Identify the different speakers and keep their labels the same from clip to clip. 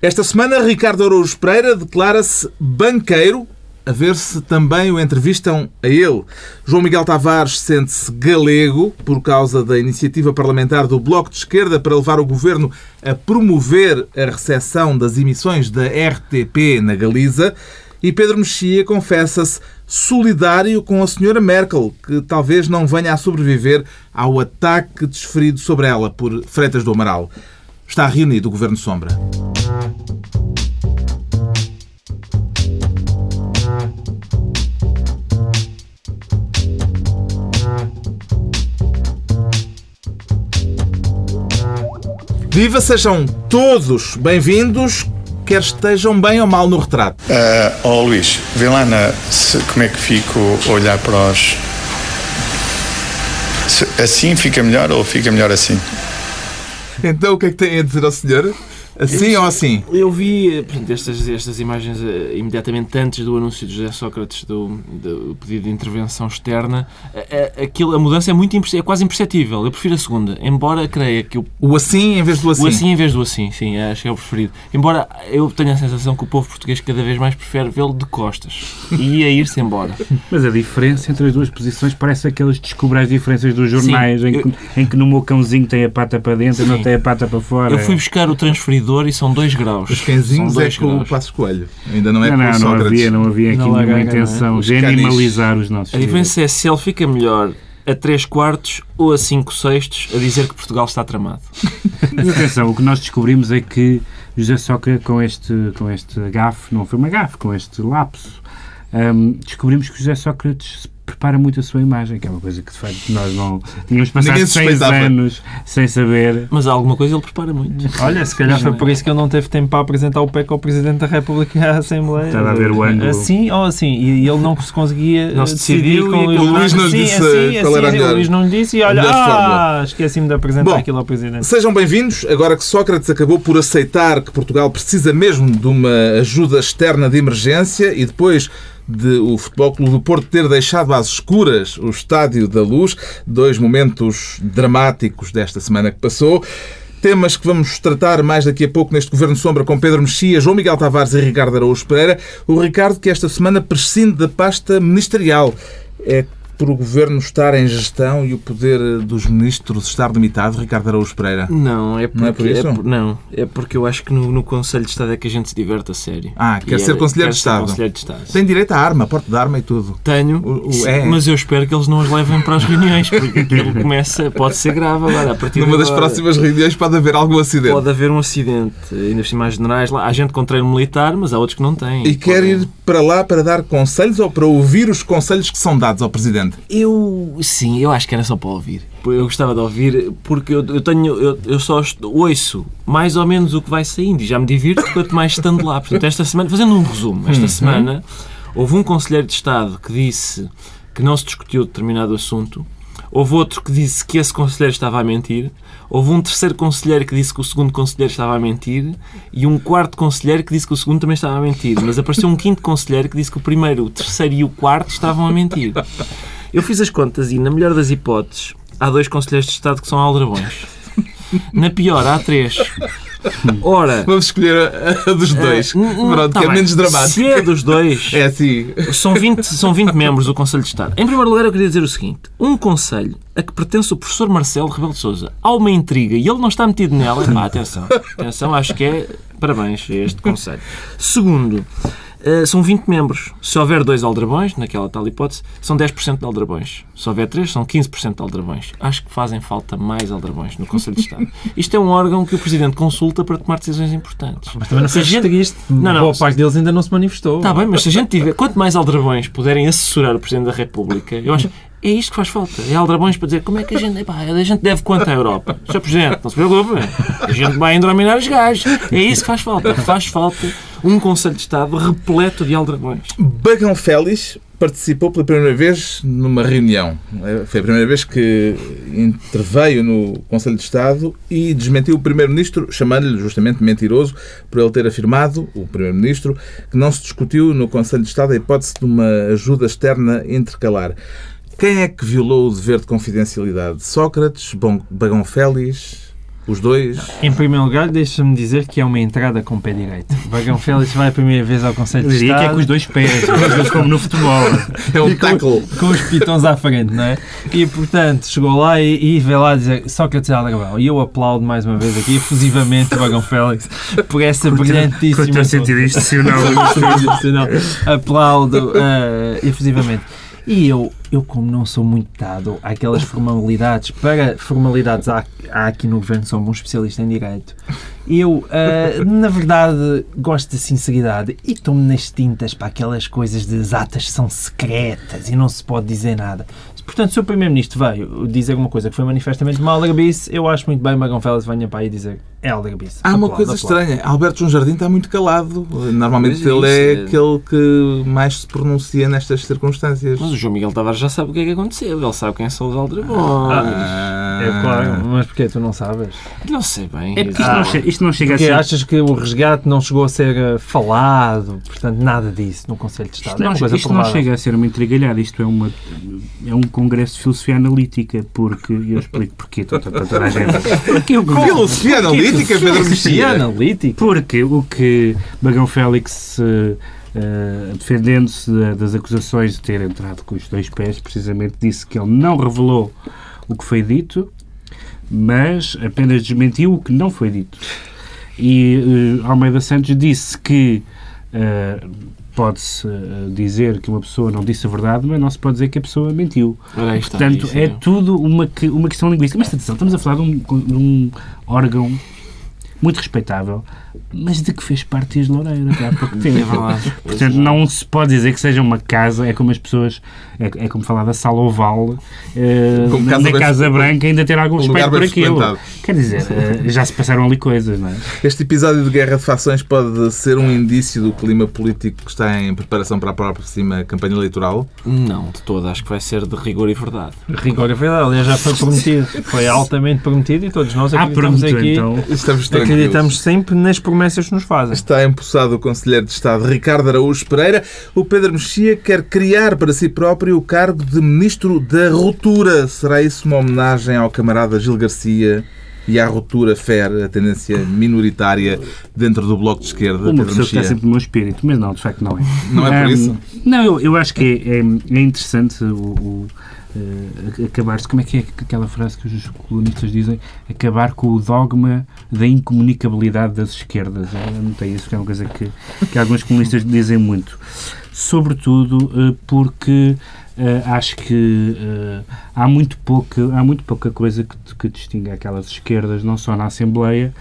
Speaker 1: Esta semana, Ricardo Araújo Pereira declara-se banqueiro, a ver se também o entrevistam a ele. João Miguel Tavares sente-se galego por causa da iniciativa parlamentar do Bloco de Esquerda para levar o governo a promover a recepção das emissões da RTP na Galiza. E Pedro Mexia confessa-se solidário com a senhora Merkel, que talvez não venha a sobreviver ao ataque desferido sobre ela por Freitas do Amaral. Está reunido o Governo Sombra. Viva, sejam todos bem-vindos, quer estejam bem ou mal no retrato.
Speaker 2: Uh, oh Luís, vê lá na, se, como é que fico a olhar para os. Se, assim fica melhor ou fica melhor assim?
Speaker 1: Então o que é que tem a dizer ao senhor? Assim ou assim?
Speaker 3: Eu vi portanto, estas, estas imagens uh, imediatamente antes do anúncio de José Sócrates do, do pedido de intervenção externa. Uh, aquilo, a mudança é, muito, é quase imperceptível. Eu prefiro a segunda, embora creia que o,
Speaker 1: o assim em vez do assim.
Speaker 3: O assim em vez do assim, sim, acho que é o preferido. Embora eu tenha a sensação que o povo português cada vez mais prefere vê-lo de costas e a ir-se embora.
Speaker 4: Mas a diferença entre as duas posições parece aqueles descobrir as diferenças dos jornais sim, em, que, eu... em que no meu cãozinho tem a pata para dentro e não tem a pata para fora.
Speaker 3: Eu fui buscar o transferido e são 2 graus.
Speaker 1: Os cãezinhos é com graus. o Passo Coelho. Ainda não é
Speaker 4: não,
Speaker 1: com
Speaker 4: não, não havia, não havia aqui não nenhuma intenção de animalizar os nossos
Speaker 3: A diferença é se ele fica melhor a 3 quartos ou a 5 sextos a dizer que Portugal está tramado.
Speaker 4: Mas atenção, o que nós descobrimos é que José Sócrates, com este, com este gafe, não foi uma gafe, com este lapso, um, descobrimos que José Sócrates prepara muito a sua imagem, que é uma coisa que de facto nós não tínhamos passado seis anos sem saber.
Speaker 3: Mas há alguma coisa ele prepara muito.
Speaker 5: Olha, se calhar foi por isso que ele não teve tempo para apresentar o PEC ao Presidente da República e à Assembleia.
Speaker 4: Estava a ver o ângulo.
Speaker 5: Assim ou assim. E ele não se conseguia
Speaker 3: não se decidiu
Speaker 5: com
Speaker 1: o Luís não assim, disse assim, qual era
Speaker 5: assim, O Luís não lhe disse e olha, ah, esqueci-me de apresentar Bom, aquilo ao Presidente.
Speaker 1: Sejam bem-vindos. Agora que Sócrates acabou por aceitar que Portugal precisa mesmo de uma ajuda externa de emergência e depois de o Futebol Clube do Porto ter deixado às escuras o Estádio da Luz, dois momentos dramáticos desta semana que passou. Temas que vamos tratar mais daqui a pouco neste Governo Sombra com Pedro Mexia, João Miguel Tavares e Ricardo Araújo Pereira. O Ricardo que esta semana prescinde da pasta ministerial. É por o Governo estar em gestão e o poder dos ministros estar limitado, Ricardo Araújo Pereira?
Speaker 3: Não, é, porque, não é por isso? É, não, é porque eu acho que no, no, Conselho de Estado é que a gente se diverte a sério.
Speaker 1: Ah, quer ser, é, conselheiro, quer de ser conselheiro de Estado? Tem direito à arma, porte de arma e tudo.
Speaker 3: Tenho, o, o, é. mas eu espero que eles não os levem para as reuniões, porque aquilo começa, pode ser grave agora. A partir
Speaker 1: Numa
Speaker 3: das
Speaker 1: próximas reuniões pode haver algum acidente.
Speaker 3: Pode haver um acidente, ainda por mais generais. Lá, há gente com treino militar, mas há outros que não têm.
Speaker 1: E quer ir para lá para dar conselhos ou para ouvir os conselhos que são dados ao Presidente?
Speaker 3: Eu sim, eu acho que era só para ouvir. Eu gostava de ouvir porque eu, eu tenho, eu, eu só ouço mais ou menos o que vai saindo e já me divirto quanto mais estando lá. Portanto, esta semana, fazendo um resumo, esta uhum. semana houve um conselheiro de Estado que disse que não se discutiu determinado assunto, houve outro que disse que esse conselheiro estava a mentir, houve um terceiro conselheiro que disse que o segundo conselheiro estava a mentir e um quarto conselheiro que disse que o segundo também estava a mentir. Mas apareceu um quinto conselheiro que disse que o primeiro, o terceiro e o quarto estavam a mentir. Eu fiz as contas e, na melhor das hipóteses, há dois conselheiros de Estado que são aldrabões. Na pior, há três.
Speaker 1: Ora. Vamos escolher a, a dos dois. Uh, Pronto, tá que é menos dramático.
Speaker 3: Se é dos dois.
Speaker 1: É assim.
Speaker 3: São 20, são 20 membros do Conselho de Estado. Em primeiro lugar, eu queria dizer o seguinte: um conselho a que pertence o professor Marcelo Rebelo de Souza. Há uma intriga e ele não está metido nela. Pá, atenção. Atenção, acho que é. Parabéns a este conselho. Segundo. Uh, são 20 membros. Se houver dois aldrabões, naquela tal hipótese, são 10% de aldrabões. Se houver três, são 15% de aldrabões. Acho que fazem falta mais aldrabões no Conselho de Estado. Isto é um órgão que o Presidente consulta para tomar decisões importantes.
Speaker 5: Mas também não se gente... isto. Não, não. Boa parte deles ainda não se manifestou.
Speaker 3: Está bem, mas se a gente tiver... Quanto mais aldrabões puderem assessorar o Presidente da República, eu acho... É isto que faz falta. É aldrabões para dizer como é que a gente. Epá, a gente deve quanto à Europa? Sr. Presidente, não se preocupe. A gente vai endrominar os gajos. É isso que faz falta. Faz falta um Conselho de Estado repleto de aldrabões.
Speaker 1: Bagão Félix participou pela primeira vez numa reunião. Foi a primeira vez que interveio no Conselho de Estado e desmentiu o Primeiro-Ministro, chamando-lhe justamente mentiroso por ele ter afirmado, o Primeiro-Ministro, que não se discutiu no Conselho de Estado a hipótese de uma ajuda externa intercalar. Quem é que violou o dever de confidencialidade? Sócrates? Bagão Félix? Os dois.
Speaker 5: Em primeiro lugar, deixa-me dizer que é uma entrada com o pé direito. Bagão Félix vai a primeira vez ao Conselho de
Speaker 4: diria que é
Speaker 5: Estado
Speaker 4: com os dois pés, com os dois como no futebol.
Speaker 1: É um
Speaker 5: com-
Speaker 1: tackle.
Speaker 5: com os pitons à frente, não é? E, portanto, chegou lá e, e veio lá dizer Sócrates Aldrabão. E eu aplaudo mais uma vez aqui, efusivamente, o Bagão Félix, por essa
Speaker 4: o
Speaker 5: brilhantíssima...
Speaker 4: teu sentido institucional.
Speaker 5: Aplaudo eh, efusivamente. E eu, eu, como não sou muito dado àquelas formalidades, para formalidades há, há aqui no governo, sou um especialista em direito, eu, eh, na verdade, gosto de sinceridade e tomo nas tintas para aquelas coisas de as atas são secretas e não se pode dizer nada. Portanto, se o Primeiro-Ministro veio dizer uma coisa que foi manifestamente uma aldrabice, eu acho muito bem que Magão Félix venha para aí dizer é aldrabice.
Speaker 1: Há uma
Speaker 5: Aplaudo,
Speaker 1: coisa
Speaker 5: aplaudo.
Speaker 1: estranha. Alberto João Jardim está muito calado. Normalmente
Speaker 3: Mas
Speaker 1: ele é
Speaker 3: isso é-
Speaker 1: aquele que mais se pronuncia nestas circunstâncias.
Speaker 3: Mas o João Miguel Tavares já sabe o que é que aconteceu. Ele sabe quem são os aldrabões.
Speaker 1: Ah.
Speaker 5: É claro, mas porquê tu não sabes?
Speaker 3: Não sei bem.
Speaker 4: É porque isto, não, che- isto não chega a
Speaker 5: Porque
Speaker 4: ser.
Speaker 5: achas que o resgate não chegou a ser eh, falado, portanto, nada disso no Conselho de Estado.
Speaker 4: Isto,
Speaker 5: é
Speaker 4: não,
Speaker 5: uma coisa
Speaker 4: isto não chega a ser uma intrigalhada, isto é, uma, é um congresso de filosofia analítica, porque eu explico porquê, para toda toda a gente. Porque o que-
Speaker 1: Filosofia analítica, Pedro
Speaker 5: Filosofia analítica.
Speaker 4: Porque o que Bagão Félix, eh, defendendo-se da- das acusações de ter entrado com os dois pés, precisamente disse que ele não revelou o que foi dito, mas apenas desmentiu o que não foi dito. E eh, Almeida Santos disse que eh, pode-se dizer que uma pessoa não disse a verdade, mas não se pode dizer que a pessoa mentiu.
Speaker 3: Está,
Speaker 4: Portanto,
Speaker 3: isso
Speaker 4: é tudo uma, uma questão linguística. Mas atenção, estamos a falar de um, de um órgão muito respeitável, mas de que fez parte de Loureiro até há pouco tempo.
Speaker 3: É verdade.
Speaker 4: Portanto, não se pode dizer que seja uma casa, é como as pessoas, é, é como falar da sala oval, eh,
Speaker 1: Como
Speaker 4: na
Speaker 1: casa
Speaker 4: casa,
Speaker 1: bem-
Speaker 4: Branca ainda ter algum
Speaker 1: um
Speaker 4: respeito por aquilo. Quer dizer, eh, já se passaram ali coisas, não é?
Speaker 1: Este episódio de Guerra de Fações pode ser um indício do clima político que está em preparação para a próxima campanha eleitoral?
Speaker 3: Não, de todo. Acho que vai ser de rigor e verdade.
Speaker 5: Rigor é verdade, aliás, já foi prometido. Foi altamente prometido e todos nós
Speaker 4: Ah,
Speaker 5: acreditamos
Speaker 4: pronto,
Speaker 5: aqui.
Speaker 4: então.
Speaker 1: Estamos tranquilos.
Speaker 5: Acreditamos sempre nas promessas que nos fazem.
Speaker 1: Está empossado o Conselheiro de Estado Ricardo Araújo Pereira. O Pedro Mexia quer criar para si próprio o cargo de Ministro da Ruptura. Será isso uma homenagem ao camarada Gil Garcia e à ruptura FER, a tendência minoritária dentro do Bloco de Esquerda?
Speaker 4: Uma
Speaker 1: Pedro
Speaker 4: pessoa que está sempre no meu espírito, mas não, de facto não é.
Speaker 1: Não é por
Speaker 4: Ahm,
Speaker 1: isso?
Speaker 4: Não, eu, eu acho que é, é- é interessante o, o, eh, acabar-se. Como é que é aquela frase que os colunistas dizem? Acabar com o dogma da incomunicabilidade das esquerdas. Eu não tenho isso, porque é uma coisa que, que alguns colunistas dizem muito. Sobretudo eh, porque eh, acho que há, muito pouca, há muito pouca coisa que, que distingue aquelas esquerdas, não só na Assembleia,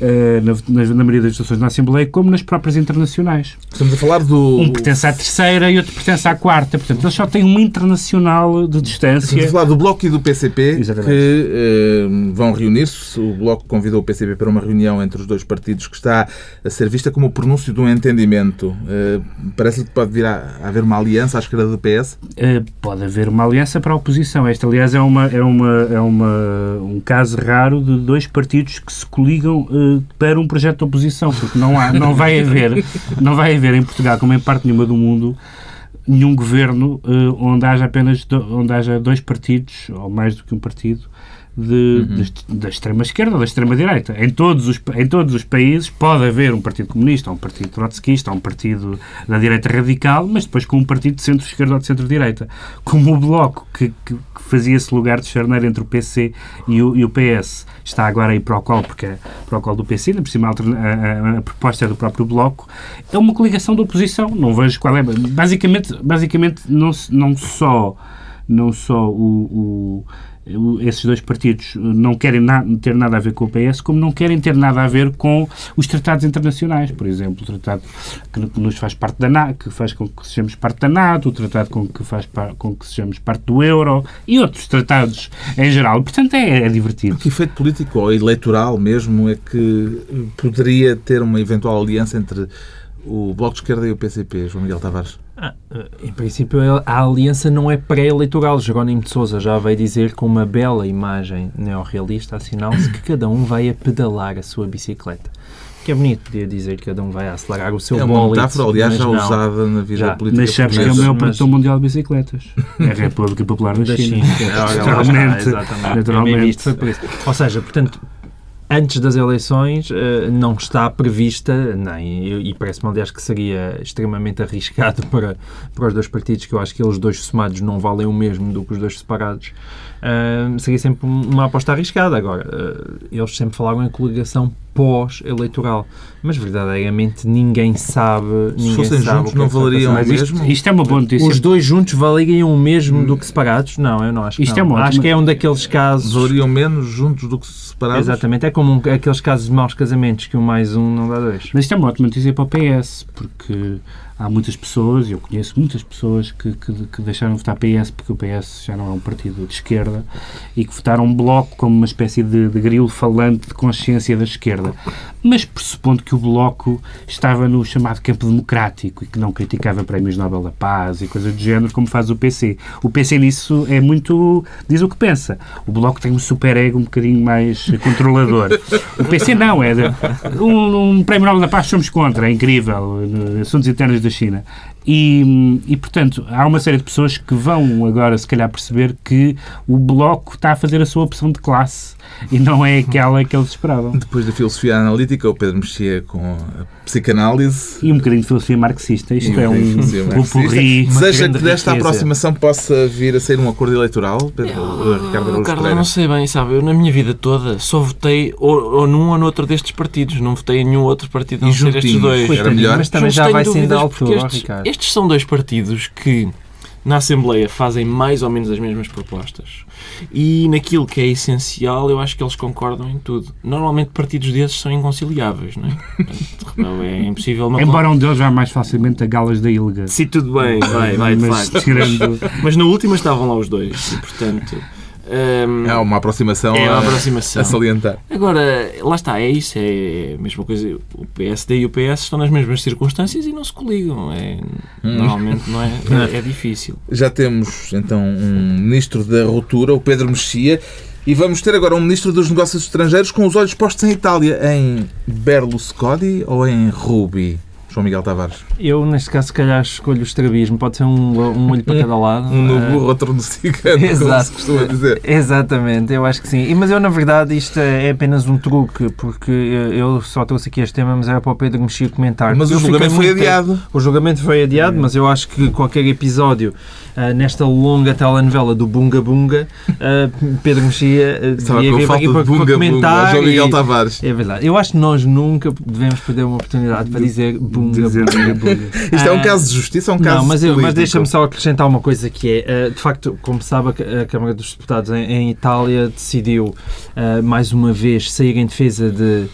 Speaker 4: na, na, na maioria das situações na Assembleia, como nas próprias internacionais.
Speaker 1: Estamos a falar do.
Speaker 4: Um pertence à terceira e outro pertence à quarta. Portanto, eles só têm uma internacional de
Speaker 1: Estamos a
Speaker 4: distância.
Speaker 1: falar do Bloco e do PCP
Speaker 4: Exatamente.
Speaker 1: que eh, vão reunir-se. O Bloco convidou o PCP para uma reunião entre os dois partidos que está a ser vista como o pronúncio de um entendimento. Eh, Parece-lhe que pode vir a, a haver uma aliança à esquerda do PS?
Speaker 4: Eh, pode haver uma aliança para a oposição. Esta, aliás, é, uma, é, uma, é uma, um caso raro de dois partidos que se coligam para um projeto de oposição, porque não, há, não, vai haver, não vai haver em Portugal, como em parte nenhuma do mundo, nenhum governo eh, onde haja apenas do- onde haja dois partidos, ou mais do que um partido, de, de- da extrema esquerda ou da extrema direita. Em todos, os, em todos os países pode haver um partido comunista, um partido trotskista, um partido da direita radical, mas depois com um partido de centro-esquerda ou de centro-direita. Como o Bloco, que, que- que fazia esse lugar de charneiro entre o PC e o, e o PS, está agora aí para o qual, porque é para o qual do PC, ainda por cima a, a- a- proposta é do próprio Bloco, é uma coligação da oposição. Não vejo qual é. Basicamente, basicamente não, não só, não só o- o esses dois partidos não querem na- ter nada a ver com o PS, como não querem ter nada a ver com os tratados internacionais. Por exemplo, o tratado que, nos faz parte da NATO, que faz com que sejamos parte da NATO, o tratado com que faz com que sejamos parte do euro e outros tratados em geral. Portanto, é, é divertido.
Speaker 1: Que efeito político ou eleitoral mesmo é que poderia ter uma eventual aliança entre o Bloco de Esquerda e o PCP, João Miguel Tavares?
Speaker 5: Ah, em princípio, a aliança não é pré-eleitoral. Jerónimo de Sousa já veio dizer com uma bela imagem neorrealista, assinala-se que cada um vai a pedalar a sua bicicleta. Que é bonito poder dizer que cada um vai a acelerar o seu
Speaker 1: é uma
Speaker 5: bólide,
Speaker 1: metáfora, aliás, já
Speaker 5: não.
Speaker 1: usada na vida
Speaker 5: Já.
Speaker 1: política
Speaker 4: Mas sabes que é o maior
Speaker 5: mas-
Speaker 4: produtor mundial de bicicletas. É a República Popular da China.
Speaker 5: China.
Speaker 4: Naturalmente.
Speaker 5: exatamente.
Speaker 4: Naturalmente.
Speaker 5: Ou seja, portanto, antes das eleições eh, não está prevista, nem, e parece-me, aliás, que seria extremamente arriscado para, para os dois partidos, que eu acho que eles dois somados não valem o mesmo do que os dois separados. Uh, seria sempre uma aposta arriscada. Agora, uh, eles sempre falaram em coligação pós-eleitoral, mas verdadeiramente ninguém sabe. Ninguém
Speaker 1: Se fossem
Speaker 5: sabe
Speaker 1: juntos,
Speaker 5: o que
Speaker 1: não
Speaker 5: é vai
Speaker 1: valeriam
Speaker 5: passar.
Speaker 1: o
Speaker 4: Mas isto,
Speaker 1: mesmo?
Speaker 4: isto é uma boa notícia.
Speaker 5: Os dois juntos valeriam o mesmo do que separados? Não, eu não acho que
Speaker 4: Isto
Speaker 5: não.
Speaker 4: é uma
Speaker 5: Acho que é um daqueles casos.
Speaker 1: Valeriam menos juntos do que separados?
Speaker 5: Exatamente, é como um- aqueles casos de maus casamentos que um mais um não dá dois.
Speaker 4: Mas isto é uma ótima notícia para o PS, porque há muitas pessoas, eu conheço muitas pessoas que, que, que deixaram de votar PS porque o PS já não é um partido de esquerda e que votaram um bloco como uma espécie de, de grilo falante de consciência da esquerda. Mas pressupondo que o bloco estava no chamado campo democrático e que não criticava prémios Nobel da Paz e coisas do género como faz o PC. O PC nisso é muito. diz o que pensa. O bloco tem um super ego um bocadinho mais controlador. O PC não, é de, um, um prémio Nobel da Paz somos contra, é incrível. Assuntos internos da China. E, e, portanto, há uma série de pessoas que vão agora, se calhar, perceber que o Bloco está a fazer a sua opção de classe e não é aquela que eles esperavam.
Speaker 1: Depois da filosofia analítica, o Pedro mexia com a psicanálise.
Speaker 4: E um bocadinho de filosofia marxista. Isto
Speaker 1: E
Speaker 4: é um
Speaker 1: marxista. Deseja que desta
Speaker 5: riqueza.
Speaker 1: aproximação possa vir a ser um acordo eleitoral, Pedro, Ricardo
Speaker 3: Oh,
Speaker 1: Araújo
Speaker 3: Carlos,
Speaker 1: Pereira?
Speaker 3: não sei bem, sabe? Eu na minha vida toda só votei ou, ou num ou noutro destes partidos. Não votei em nenhum outro partido a não ser estes dois.
Speaker 1: Era melhor?
Speaker 5: Mas também já vai sendo altura,
Speaker 3: estes,
Speaker 5: Ricardo.
Speaker 3: Estes são dois partidos que na Assembleia fazem mais ou menos as mesmas propostas. E naquilo que é essencial, eu acho que eles concordam em tudo. Normalmente partidos desses são inconciliáveis, não é? Portanto, é impossível uma
Speaker 4: Embora um deles vá mais facilmente a galas da Ilga.
Speaker 3: Sim, tudo bem, vai, vai, de
Speaker 4: Mas
Speaker 3: facto.
Speaker 4: tirando...
Speaker 3: Mas na última estavam lá os dois, e portanto. Hum,
Speaker 1: É uma aproximação,
Speaker 3: é uma
Speaker 1: a,
Speaker 3: aproximação.
Speaker 1: a salientar.
Speaker 3: Agora, lá está, é isso, é a mesma coisa. O PSD e o PS estão nas mesmas circunstâncias e não se coligam. É, Normalmente não é, é, é difícil.
Speaker 1: Já temos então um ministro da ruptura, o Pedro Mexia, e vamos ter agora um ministro dos negócios estrangeiros com os olhos postos em Itália, em Berlusconi ou em Rubi? João Miguel Tavares.
Speaker 5: Eu, neste caso, se calhar escolho o estrabismo. Pode ser um, um olho para cada lado.
Speaker 1: Um no burro, outro no cigano, como se costuma dizer.
Speaker 5: Exatamente, eu acho que sim. Mas eu, na verdade, isto é apenas um truque, porque eu só trouxe aqui este tema, mas era para o Pedro mexer comentar.
Speaker 1: Mas o julgamento foi adiado.
Speaker 5: O julgamento foi adiado, mas eu acho que qualquer episódio ah, nesta longa telenovela do Bunga Bunga, ah, Pedro Mexia uh,
Speaker 1: Estava com falta de bunga bunga. João Miguel Tavares.
Speaker 5: É verdade. Eu acho que nós nunca devemos perder uma oportunidade para dizer Bunga
Speaker 4: Dizer.
Speaker 1: Isto é um caso de justiça ou um caso
Speaker 5: Não, mas, eu- mas deixa-me só acrescentar uma coisa que é, eh, de facto, como sabe, a Câmara dos Deputados em, em Itália decidiu eh, mais uma vez sair em defesa de,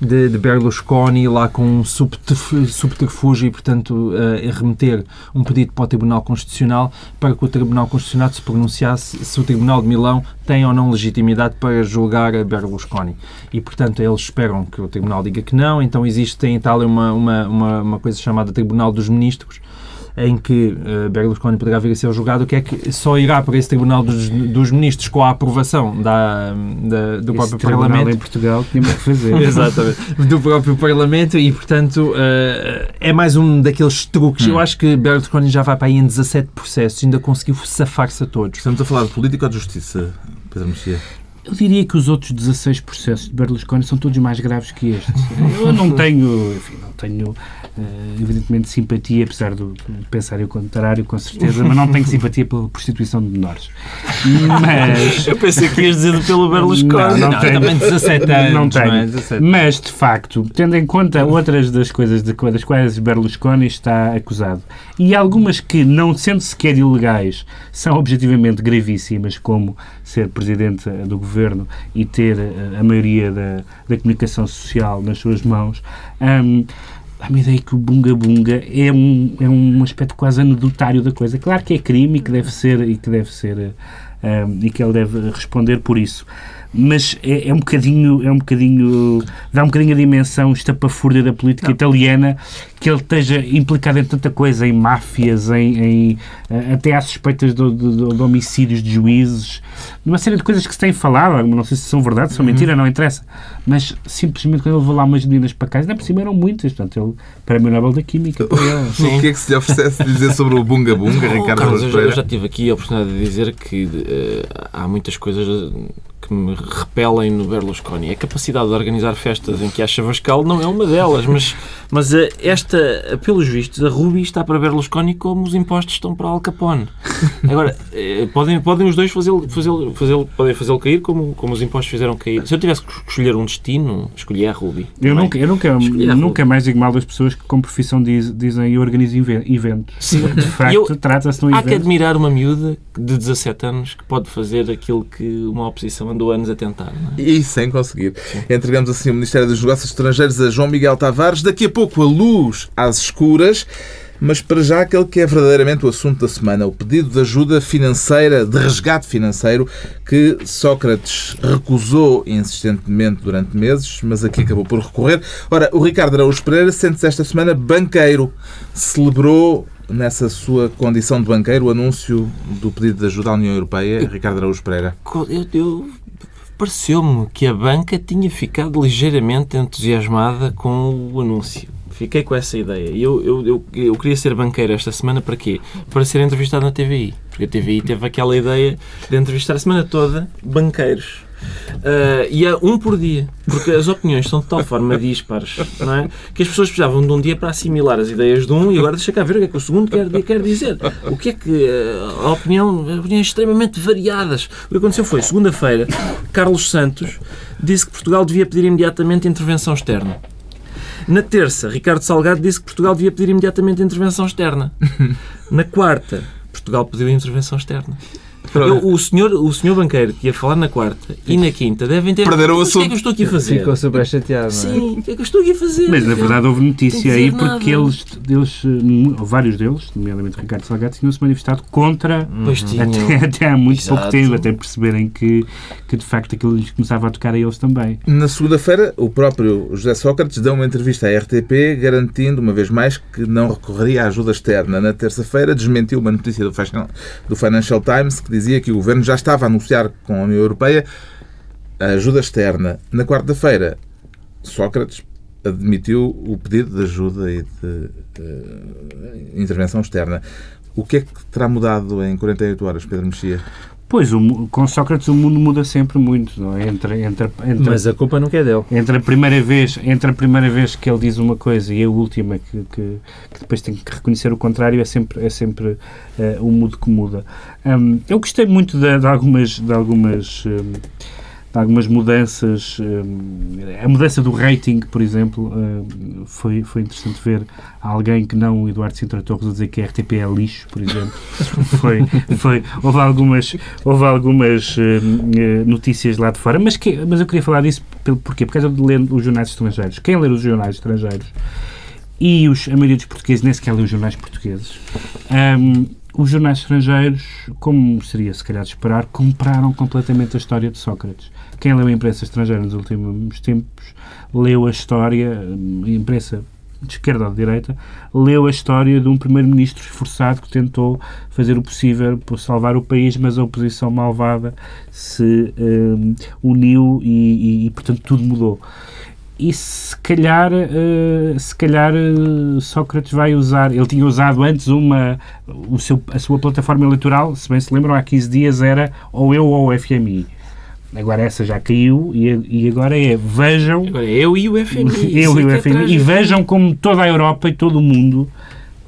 Speaker 5: de, de Berlusconi lá com um subterf- subterfúgio e, portanto, eh, remeter um pedido para o Tribunal Constitucional para que o Tribunal Constitucional se pronunciasse se o Tribunal de Milão tem ou não legitimidade para julgar a Berlusconi. E, portanto, eles esperam que o Tribunal diga que não. Então, existe em Itália uma, uma, uma, uma coisa chamada Tribunal dos Ministros, em que eh, Berlusconi poderá vir a ser julgado, que é que só irá para esse Tribunal dos, dos Ministros com a aprovação da, da- do
Speaker 4: Esse
Speaker 5: próprio
Speaker 4: tribunal
Speaker 5: Parlamento.
Speaker 4: em Portugal tínhamos que fazer.
Speaker 5: Exatamente. Do próprio Parlamento e, portanto, eh, é mais um daqueles truques.
Speaker 1: Hum.
Speaker 5: Eu acho que Berlusconi já vai para aí em 17 processos, ainda conseguiu safar-se a todos.
Speaker 1: Estamos a falar de política ou de justiça, Pedro Mexia?
Speaker 4: Eu diria que os outros 16 processos de Berlusconi são todos mais graves que este. Eu não tenho, enfim, não tenho, eh, evidentemente, simpatia, apesar de pensar o contrário, com certeza, mas não tenho simpatia pela prostituição de menores. Mas.
Speaker 3: Eu pensei que ias dizer pelo Berlusconi.
Speaker 4: Não, não
Speaker 5: Não,
Speaker 4: tenho.
Speaker 5: também 17 anos,
Speaker 4: Não
Speaker 5: não
Speaker 4: tenho.
Speaker 5: é? 17.
Speaker 4: Mas, de facto, tendo em conta outras das coisas de, das quais Berlusconi está acusado, e algumas que, não sendo sequer ilegais, são objetivamente gravíssimas, como ser presidente do governo e ter eh, a maioria da, da comunicação social nas suas mãos, hum, dá-me a ideia que o Bunga Bunga é um, é um aspecto quase anedotário da coisa. Claro que é crime e que deve ser, e que deve ser eh, hum, e que ele deve responder por isso. Mas é, é um bocadinho, é um bocadinho, dá um bocadinho a dimensão estapafúrdia da política italiana que ele esteja implicado em tanta coisa, em máfias, em, em, eh, até há suspeitas de, de- de homicídios de juízes, uma série de coisas que se têm falado, não sei se são verdade, se são mentira, não interessa, mas simplesmente quando ele levou lá umas meninas para casa, ainda por cima eram muitas, portanto, ele, Prémio Nobel da Química, para ele.
Speaker 1: O que é que se lhe oferece dizer sobre o Bunga Bunga,
Speaker 3: Oh,
Speaker 1: Ricardo
Speaker 3: Carlos,
Speaker 1: Araújo
Speaker 3: eu, já- eu já tive aqui a oportunidade de dizer que eh, há muitas coisas que me repelem no Berlusconi. A capacidade de organizar festas em que há chavascal não é uma delas, mas, mas eh, esta, pelos vistos, a Ruby está para Berlusconi como os impostos estão para Al Capone. Agora, eh, podem, podem os dois fazê-lo fazê fazê podem fazê-lo cair como, como os impostos fizeram cair. Se eu tivesse que escolher um destino, escolhia a Ruby.
Speaker 4: Eu
Speaker 3: Também.
Speaker 4: nunca, eu nunca,
Speaker 3: a
Speaker 4: nunca mais digo mal das pessoas que com profissão diz- dizem eu organizo eventos.
Speaker 3: Sim.
Speaker 4: De facto,
Speaker 3: Eu-
Speaker 4: trata-se de um
Speaker 3: Há que
Speaker 4: evento.
Speaker 3: admirar uma miúda de 17 anos que pode fazer aquilo que uma oposição andou anos a tentar. Não é?
Speaker 1: E sem conseguir. Entregamos assim o Ministério dos Negócios Estrangeiros a João Miguel Tavares. Daqui a pouco a luz às escuras. Mas para já aquele que é verdadeiramente o assunto da semana, o pedido de ajuda financeira, de resgate financeiro, que Sócrates recusou insistentemente durante meses, mas aqui acabou por recorrer. Ora, o Ricardo Araújo Pereira sente-se esta semana banqueiro. Celebrou nessa sua condição de banqueiro o anúncio do pedido de ajuda à União Europeia, Ricardo Araújo Pereira.
Speaker 3: Eu- eu- Pareceu-me que a banca tinha ficado ligeiramente entusiasmada com o anúncio. Fiquei com essa ideia. E Eu, eu, eu, eu queria ser banqueiro esta semana para quê? Para ser entrevistado na TVI. Porque a TVI teve aquela ideia de entrevistar a semana toda banqueiros. Ah, e é um por dia. Porque as opiniões são de tal forma dispares não é? que as pessoas precisavam de um dia para assimilar as ideias de um e agora deixa cá ver o que é que o segundo quer, quer dizer. O que é que ah, a opinião, opiniões extremamente variadas. O que aconteceu foi, segunda-feira, Carlos Santos disse que Portugal devia pedir imediatamente intervenção externa. Na terça, Ricardo Salgado disse que Portugal devia pedir imediatamente intervenção externa. Na quarta, Portugal pediu intervenção externa. Eu- o, senhor, o senhor banqueiro que ia falar na quarta e na quinta devem ter.
Speaker 1: Perderam o
Speaker 3: Mas O que é que
Speaker 1: assunto.
Speaker 3: eu estou aqui a fazer?
Speaker 5: Ficou super chateado, é?
Speaker 3: Sim, o que é que eu estou aqui a fazer?
Speaker 4: Mas na verdade houve notícia aí porque
Speaker 3: nada.
Speaker 4: eles, eles, eh, vários deles, nomeadamente Ricardo Salgado, tinham-se manifestado contra até, até há muito pouco
Speaker 3: Exato.
Speaker 4: tempo, até perceberem que, que de facto aquilo lhes começava a tocar a eles também.
Speaker 1: Na segunda-feira, o próprio José Sócrates deu uma entrevista à RTP garantindo, uma vez mais, que não recorreria à ajuda externa. Na terça-feira, desmentiu uma notícia do Financial Times que dizia que o governo já estava a anunciar com a União Europeia a ajuda externa. Na quarta-feira, Sócrates admitiu o pedido de ajuda e de eh, intervenção externa. O que é que terá mudado em 48 horas, Pedro Mexia?
Speaker 4: Pois, o com Sócrates o mundo muda sempre muito, não é? Entre, entre, entre,
Speaker 5: Mas a culpa nunca é dele.
Speaker 4: entre, a primeira vez, entre a primeira vez que ele diz uma coisa e a última que, que, que depois tem que reconhecer o contrário é sempre, é sempre eh, o mundo que muda. Hum, eu gostei muito de, de algumas, de algumas, de algumas mudanças. hum, a mudança do rating, por exemplo, hum, foi, foi interessante ver alguém que não o Eduardo Sintra Torres a dizer que a RTP é lixo, por exemplo. foi, foi, houve algumas, houve algumas eh, notícias lá de fora, mas, que, mas eu queria falar disso porquê? Por causa de ler os jornais estrangeiros. Quem ler os jornais estrangeiros e os, a maioria dos portugueses nem sequer lê os jornais portugueses. hum, os jornais estrangeiros, como seria se calhar de esperar, compraram completamente a história de Sócrates. Quem leu a imprensa estrangeira nos últimos tempos leu a história, hum, a imprensa de esquerda ou de direita, leu a história de um primeiro-ministro esforçado que tentou fazer o possível por salvar o país, mas a oposição malvada se hum, uniu e, e, e, portanto, tudo mudou. E se calhar, eh, se calhar eh, Sócrates vai usar, ele tinha usado antes uma, o seu, a sua plataforma eleitoral, se bem se lembram, há 15 dias era ou eu ou o FMI. Agora essa já caiu e, e agora é vejam
Speaker 3: Agora, eu e o FMI.
Speaker 4: eu e
Speaker 3: é
Speaker 4: o
Speaker 3: que é
Speaker 4: FMI, e vejam como toda a Europa e todo o mundo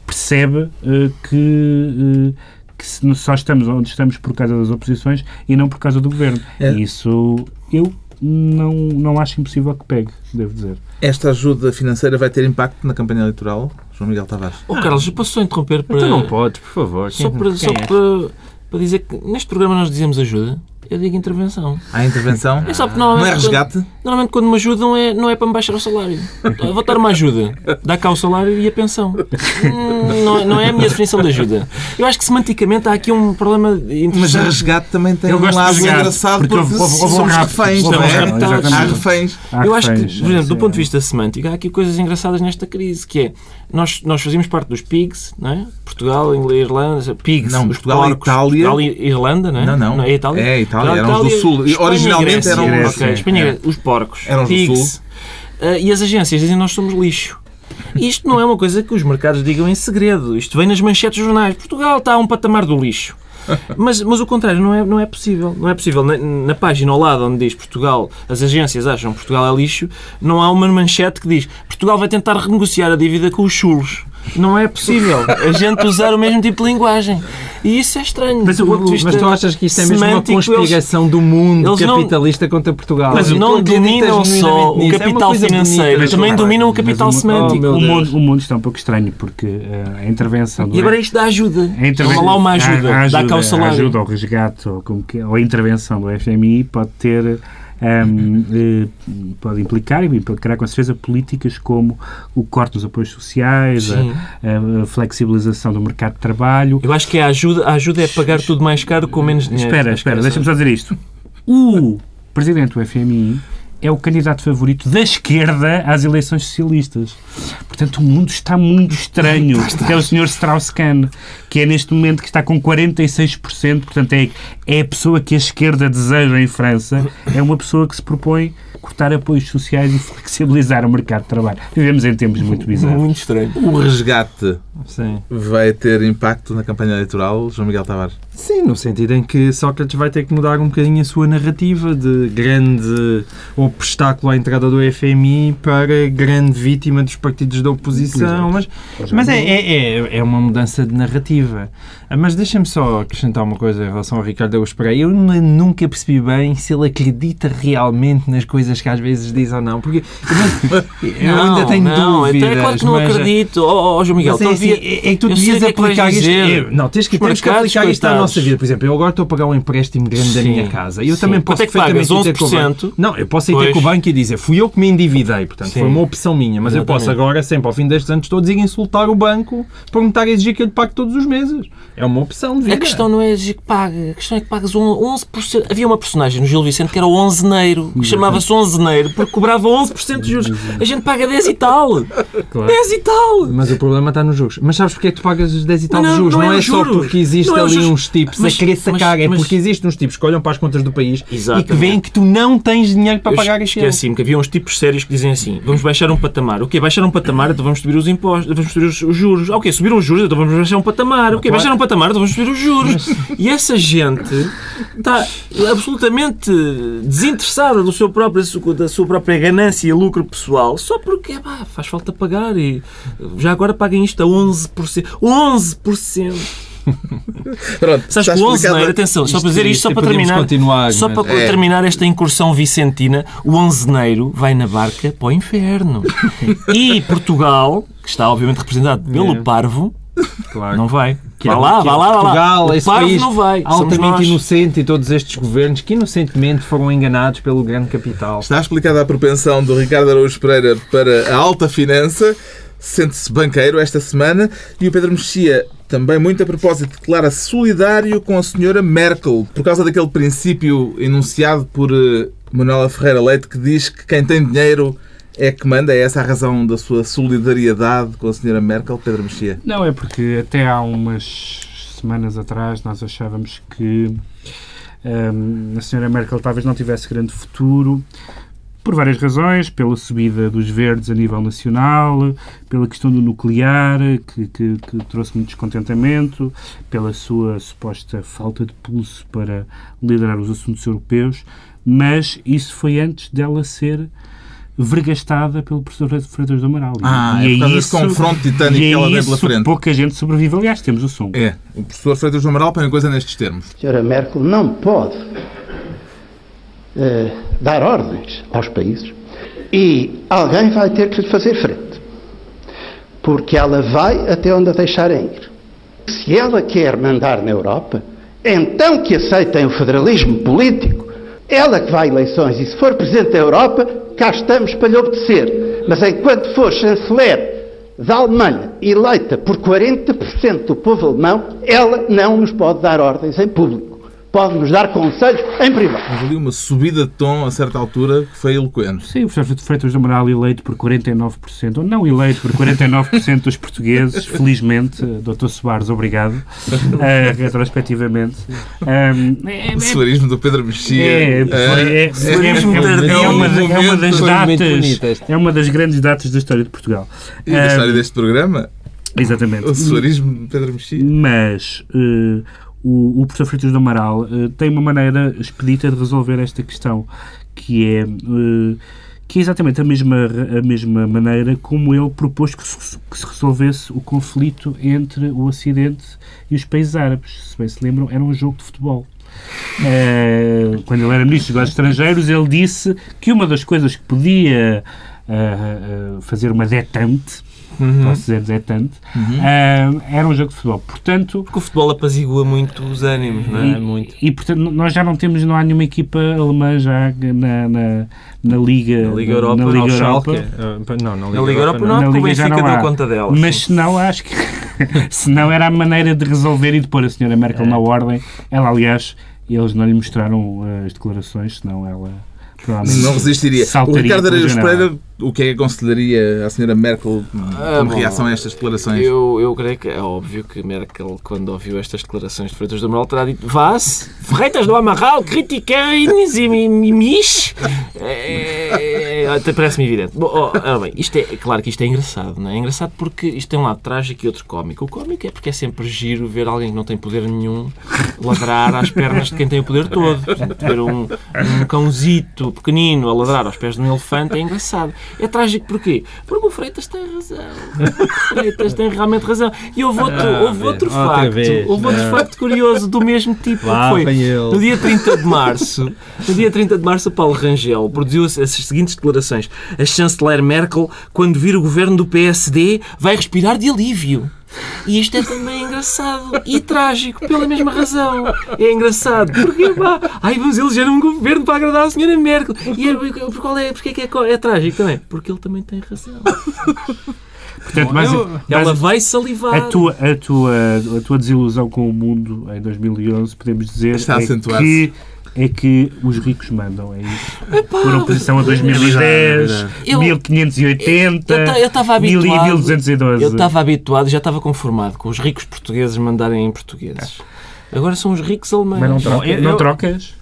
Speaker 4: percebe eh, que, que só estamos onde estamos por causa das oposições e não por causa do governo.
Speaker 1: É.
Speaker 4: E isso eu não, não acho impossível que pegue, devo dizer.
Speaker 1: Esta ajuda financeira vai ter impacto na campanha eleitoral, João Miguel Tavares?
Speaker 3: Oh, Carlos, eu posso só interromper para.
Speaker 5: Então não podes, por favor.
Speaker 3: Só,
Speaker 5: Quem-
Speaker 3: para,
Speaker 5: quem
Speaker 3: só
Speaker 5: és?
Speaker 3: para, para dizer que neste programa nós dizemos ajuda, eu digo intervenção.
Speaker 1: Há intervenção?
Speaker 3: É só porque
Speaker 1: Não
Speaker 3: normalmente.
Speaker 1: é resgate?
Speaker 3: Quando, normalmente quando me ajudam é, não é para me baixar o salário. Eu Vou dar uma ajuda. Dá cá o salário e a pensão. Hum, Não, é- não é a minha definição de ajuda. Eu acho que semanticamente há aqui um problema
Speaker 1: Mas resgate também tem
Speaker 4: Eu
Speaker 1: um lado
Speaker 4: resgate,
Speaker 1: engraçado
Speaker 4: porque
Speaker 1: porque,
Speaker 4: houve-
Speaker 1: somos reféns, não é? Há reféns.
Speaker 4: Há
Speaker 3: Eu acho que, por exemplo, do ponto de vista semântico, há aqui coisas engraçadas nesta crise, que é, nós, nós fazíamos parte dos PIGs, não é? Portugal, Inglaterra, Irlanda, PIGs,
Speaker 1: Não,
Speaker 3: os
Speaker 1: Portugal,
Speaker 3: porcos,
Speaker 1: Itália-
Speaker 3: Portugal e Irlanda, não é?
Speaker 1: Não, não.
Speaker 3: é Itália?
Speaker 1: É Itália,
Speaker 3: Portugal,
Speaker 1: eram os do
Speaker 3: Itália,
Speaker 1: Sul.
Speaker 3: Espanha
Speaker 1: originalmente
Speaker 3: Grécia.
Speaker 1: eram
Speaker 4: os-
Speaker 3: Espanha, Grécia, os porcos,
Speaker 1: Eram do. Sul.
Speaker 3: Ah, e as agências dizem nós somos lixo. Isto não é uma coisa que os mercados digam em segredo. Isto vem nas manchetes dos jornais. Portugal está a um patamar do lixo. Mas, mas o contrário não é, não é possível. Não é possível. Na, na página ao lado onde diz Portugal, as agências acham que Portugal é lixo, não há uma manchete que diz Portugal vai tentar renegociar a dívida com os chulos. Não é possível a gente usar o mesmo tipo de linguagem. E isso é estranho.
Speaker 5: Mas, mas tu achas que isto é mesmo uma
Speaker 3: semântico, eles-
Speaker 5: conspiração do mundo
Speaker 3: eles não-
Speaker 5: capitalista contra Portugal?
Speaker 3: Mas não dominam só o
Speaker 5: nisso? É uma
Speaker 3: capital
Speaker 5: bonita,
Speaker 3: financeiro,
Speaker 5: mas
Speaker 3: também dominam o capital
Speaker 4: o,
Speaker 3: semântico.
Speaker 5: Oh,
Speaker 4: o, mundo, o mundo está um pouco estranho porque eh, a intervenção do
Speaker 3: E agora isto dá ajuda.
Speaker 4: a
Speaker 3: lá uma ajuda.
Speaker 4: a- a
Speaker 3: dá cá o
Speaker 4: a
Speaker 3: salário.
Speaker 4: ajuda ou resgate ou, como que, ou a intervenção do FMI pode ter ehm, eh, pode implicar e implicará com certeza políticas como o corte dos apoios sociais, a, a flexibilização do mercado de trabalho.
Speaker 3: Eu acho que a ajuda, a ajuda é pagar tudo mais caro com menos dinheiro.
Speaker 4: Espera, espera, deixa-me só dizer isto. O presidente do FMI é o candidato favorito da esquerda às eleições socialistas. Portanto, o mundo está muito estranho. É o Sr. Strauss-Kahn, que é neste momento que está com 46%. Portanto, é, é a pessoa que a esquerda deseja em França. É uma pessoa que se propõe cortar apoios sociais e flexibilizar o mercado de trabalho. Vivemos em tempos muito bizarros.
Speaker 3: Muito estranho.
Speaker 1: O resgate
Speaker 5: Sim.
Speaker 1: vai ter impacto na campanha eleitoral, João Miguel Tavares?
Speaker 5: Sim, no sentido em que Sócrates vai ter que mudar um bocadinho a sua narrativa de grande obstáculo à entrada do FMI para grande vítima dos partidos da oposição. Mas, mas é, é, é, é uma mudança de narrativa. Ah, Mas deixa-me só acrescentar uma coisa em relação ao Ricardo Augusto Pereira. Eu nu- nunca percebi bem se ele acredita realmente nas coisas que às vezes diz ou não. Porque eu, eu ainda tenho
Speaker 3: não,
Speaker 5: dúvidas.
Speaker 3: Então é claro que não
Speaker 5: mas-
Speaker 3: acredito. Oh, oh, João Miguel,
Speaker 5: é, assim,
Speaker 3: devia-
Speaker 5: é, é que tu devias
Speaker 3: o que é
Speaker 5: aplicar isto. é, não, tens que, tens que aplicar isto à nossa vida. Por exemplo, eu agora estou a pagar um empréstimo grande da
Speaker 3: Sim.
Speaker 5: minha casa. E eu
Speaker 3: Sim.
Speaker 5: também posso
Speaker 3: é
Speaker 5: perfeitamente ter com o
Speaker 3: 11%?
Speaker 5: banco. Não, eu posso ir ter com o banco e dizer fui eu que me endividei. Portanto,
Speaker 3: Sim.
Speaker 5: foi uma opção minha. Mas eu posso
Speaker 3: Exatamente.
Speaker 5: agora, sempre ao fim destes anos todos, ir insultar o banco por me estar a exigir que eu lhe pague todos os meses. É uma opção de vida.
Speaker 3: A questão não é exigir que pague, a questão é que pagas um 11%. Havia uma personagem no Gil Vicente que era o onzeneiro, que chamava-se onzeneiro porque cobrava 11% de juros. A gente paga 10 e tal.
Speaker 5: Claro.
Speaker 3: 10 e tal.
Speaker 5: Mas o problema está nos juros. Mas sabes porque é que tu pagas os 10 e tal
Speaker 3: Não,
Speaker 5: de juros?
Speaker 3: não
Speaker 5: Não,
Speaker 3: é
Speaker 5: é, só porque existe
Speaker 3: é
Speaker 5: ali
Speaker 3: juros.
Speaker 5: uns tipos
Speaker 3: Mas-
Speaker 5: a querer sacar.
Speaker 3: mas-
Speaker 5: é
Speaker 3: mas-
Speaker 5: porque existem uns tipos que olham para as contas do país e
Speaker 3: Exatamente.
Speaker 5: que veem que tu não tens dinheiro para
Speaker 3: Eu
Speaker 5: pagar aquilo.
Speaker 3: Esqueci-me que havia uns tipos sérios que dizem assim: vamos baixar um patamar. O quê? Baixar um patamar, então vamos subir os impostos, vamos subir os, os juros. Ah, o quê? Subiram os juros, então vamos baixar um patamar. O quê? Baixar um patamar, então vamos subir os juros. E essa gente está absolutamente desinteressada do seu próprio, da sua própria ganância e lucro pessoal só porque pá, faz falta pagar e já agora paguem isto a 11%. 11%!
Speaker 1: Pronto,
Speaker 3: Sabes que o 11
Speaker 1: explicado.
Speaker 3: Neiro, atenção, só para dizer isto, só para terminar,
Speaker 5: continuar,
Speaker 3: só para
Speaker 1: É.
Speaker 3: terminar esta incursão vicentina, o onzeneiro vai na barca para o inferno. E Portugal, que está obviamente representado pelo
Speaker 5: É.
Speaker 3: Parvo,
Speaker 5: Claro.
Speaker 3: não vai.
Speaker 5: Que
Speaker 3: vá
Speaker 5: é-
Speaker 3: lá,
Speaker 5: que
Speaker 3: vá
Speaker 5: é
Speaker 3: lá, vá lá.
Speaker 5: Portugal,
Speaker 3: O
Speaker 5: esse país
Speaker 3: não vai.
Speaker 5: Altamente inocente e todos estes governos que inocentemente foram enganados pelo grande capital.
Speaker 1: Está explicada a propensão do Ricardo Araújo Pereira para a alta finança. Sente-se banqueiro esta semana. E o Pedro Mexia, também muito a propósito, declara-se solidário com a senhora Merkel, por causa daquele princípio enunciado por eh, Manuela Ferreira Leite, que diz que quem tem dinheiro é que manda. É essa a razão da sua solidariedade com a senhora Merkel, Pedro Mexia?
Speaker 4: Não, é porque até há umas semanas atrás nós achávamos que hum, a senhora Merkel talvez não tivesse grande futuro, por várias razões, pela subida dos verdes a nível nacional, pela questão do nuclear, que, que- que trouxe muito descontentamento, pela sua suposta falta de pulso para liderar os assuntos europeus, mas isso foi antes dela ser vergastada pelo professor Freitas do Amaral. E-
Speaker 1: Ah, é
Speaker 4: e
Speaker 1: por causa desse confronto titânico que
Speaker 4: é
Speaker 1: ela tem
Speaker 4: isso
Speaker 1: pela frente.
Speaker 4: pouca gente sobrevive. Aliás, temos o som.
Speaker 1: É. O professor Freitas do Amaral põe a coisa nestes termos.
Speaker 6: A senhora Merkel não pode eh, dar ordens aos países e alguém vai ter que lhe fazer frente. Porque ela vai até onde a deixarem ir. Se ela quer mandar na Europa, então que aceitem o federalismo político. Ela que vai a eleições e se for Presidente da Europa, cá estamos para lhe obedecer. Mas enquanto for chanceler da Alemanha, eleita por 40% do povo alemão, ela não nos pode dar ordens em público. Pode nos dar conselhos em privado.
Speaker 1: Houve ali uma subida de tom a certa altura que foi eloquente.
Speaker 4: Sim, o professor Freitas do Amaral eleito por 49%, ou não eleito por 49% dos portugueses, felizmente, Dr. Soares, obrigado, eh, retrospectivamente. Um, é,
Speaker 1: O suarismo do Pedro Mexia.
Speaker 4: É, foi- é, é, é, é uma, da- é uma das datas, é uma das grandes datas da história de Portugal.
Speaker 1: E da história deste programa,
Speaker 4: Exatamente.
Speaker 1: o suarismo de Pedro Mexia.
Speaker 4: Mas eh, o, o professor Freitas do Amaral eh, tem uma maneira expedita de resolver esta questão, que é, eh, que é exatamente a mesma, a mesma maneira como ele propôs que se, que se resolvesse o conflito entre o Ocidente e os países árabes. Se bem se lembram, era um jogo de futebol. Eh, quando ele era ministro dos Estrangeiros, ele disse que uma das coisas que podia fazer uma detente, posso dizer detente, eh, era um jogo de futebol. Portanto,
Speaker 3: Porque o futebol apazigua muito os ânimos, não é?
Speaker 4: e,
Speaker 3: Muito.
Speaker 4: e, portanto nós já não temos, não há nenhuma equipa alemã já na, na, na Liga,
Speaker 3: Na Liga Europa,
Speaker 4: na Liga
Speaker 5: Ao
Speaker 4: Europa.
Speaker 5: Schalke. Ah, Não, na
Speaker 3: Na Liga Europa não,
Speaker 4: Na
Speaker 3: porque o
Speaker 4: Liga já não há.
Speaker 3: deu conta dela.
Speaker 4: Mas se não, acho que se não era a maneira de resolver e de pôr a senhora Merkel na ordem. Ela, aliás, eles não lhe mostraram eh, as declarações, senão ela
Speaker 1: Não resistiria. O Ricardo Areias. Pereira, o que é que aconselharia à senhora Merkel
Speaker 3: Ah,
Speaker 1: como
Speaker 3: bom,
Speaker 1: reação a estas declarações?
Speaker 3: Eu, eu creio que é óbvio que Merkel, quando ouviu estas declarações de Freitas do Amaral, terá dito Was? Freitas do Amaral critiquem-nos e mi- mi- mis? É, até Parece-me evidente. Bom, oh, bem, isto é, claro que isto é engraçado, não é? É engraçado porque isto tem um lado trágico e outro cómico. O cómico é porque é sempre giro ver alguém que não tem poder nenhum ladrar às pernas de quem tem o poder todo. Portanto, ver um, um cãozito pequenino a ladrar aos pés de um elefante é engraçado. É trágico porquê? Porque o Freitas tem razão. O Freitas tem realmente razão. E houve outro,
Speaker 5: Ah,
Speaker 3: houve outro
Speaker 5: Outra
Speaker 3: facto.
Speaker 5: vez.
Speaker 3: Houve outro
Speaker 5: Ah.
Speaker 3: facto curioso do mesmo tipo.
Speaker 5: Lá
Speaker 3: que foi no dia 30 de março, no dia 30 de março, o Paulo Rangel produziu as, as seguintes declarações. A chanceler Merkel, quando vir o governo do PSD, vai respirar de alívio. E isto é também engraçado e trágico, pela mesma razão. É engraçado porque, pá, ai, vamos eleger um governo para agradar a senhora Merkel. E é, por qual é, porque é que é, é trágico também? Porque ele também tem razão.
Speaker 4: Portanto, mais,
Speaker 3: Ela
Speaker 4: mais-
Speaker 3: vai salivar.
Speaker 4: a, tua, a, tua, a tua desilusão com o mundo em 2011, podemos dizer,
Speaker 1: Está
Speaker 4: é
Speaker 1: acentuar-se.
Speaker 4: que, é que os ricos mandam, é isso.
Speaker 3: Epá,
Speaker 4: Por oposição a 2010,
Speaker 3: Eu-
Speaker 4: 1580,
Speaker 3: Eu ta- eu estava
Speaker 4: 1000 e
Speaker 3: habituado.
Speaker 4: 1212.
Speaker 3: Eu estava habituado, já estava conformado com os ricos portugueses mandarem em portugueses. Agora são os ricos alemães.
Speaker 4: Mas não, troca, não
Speaker 5: eu-
Speaker 4: trocas?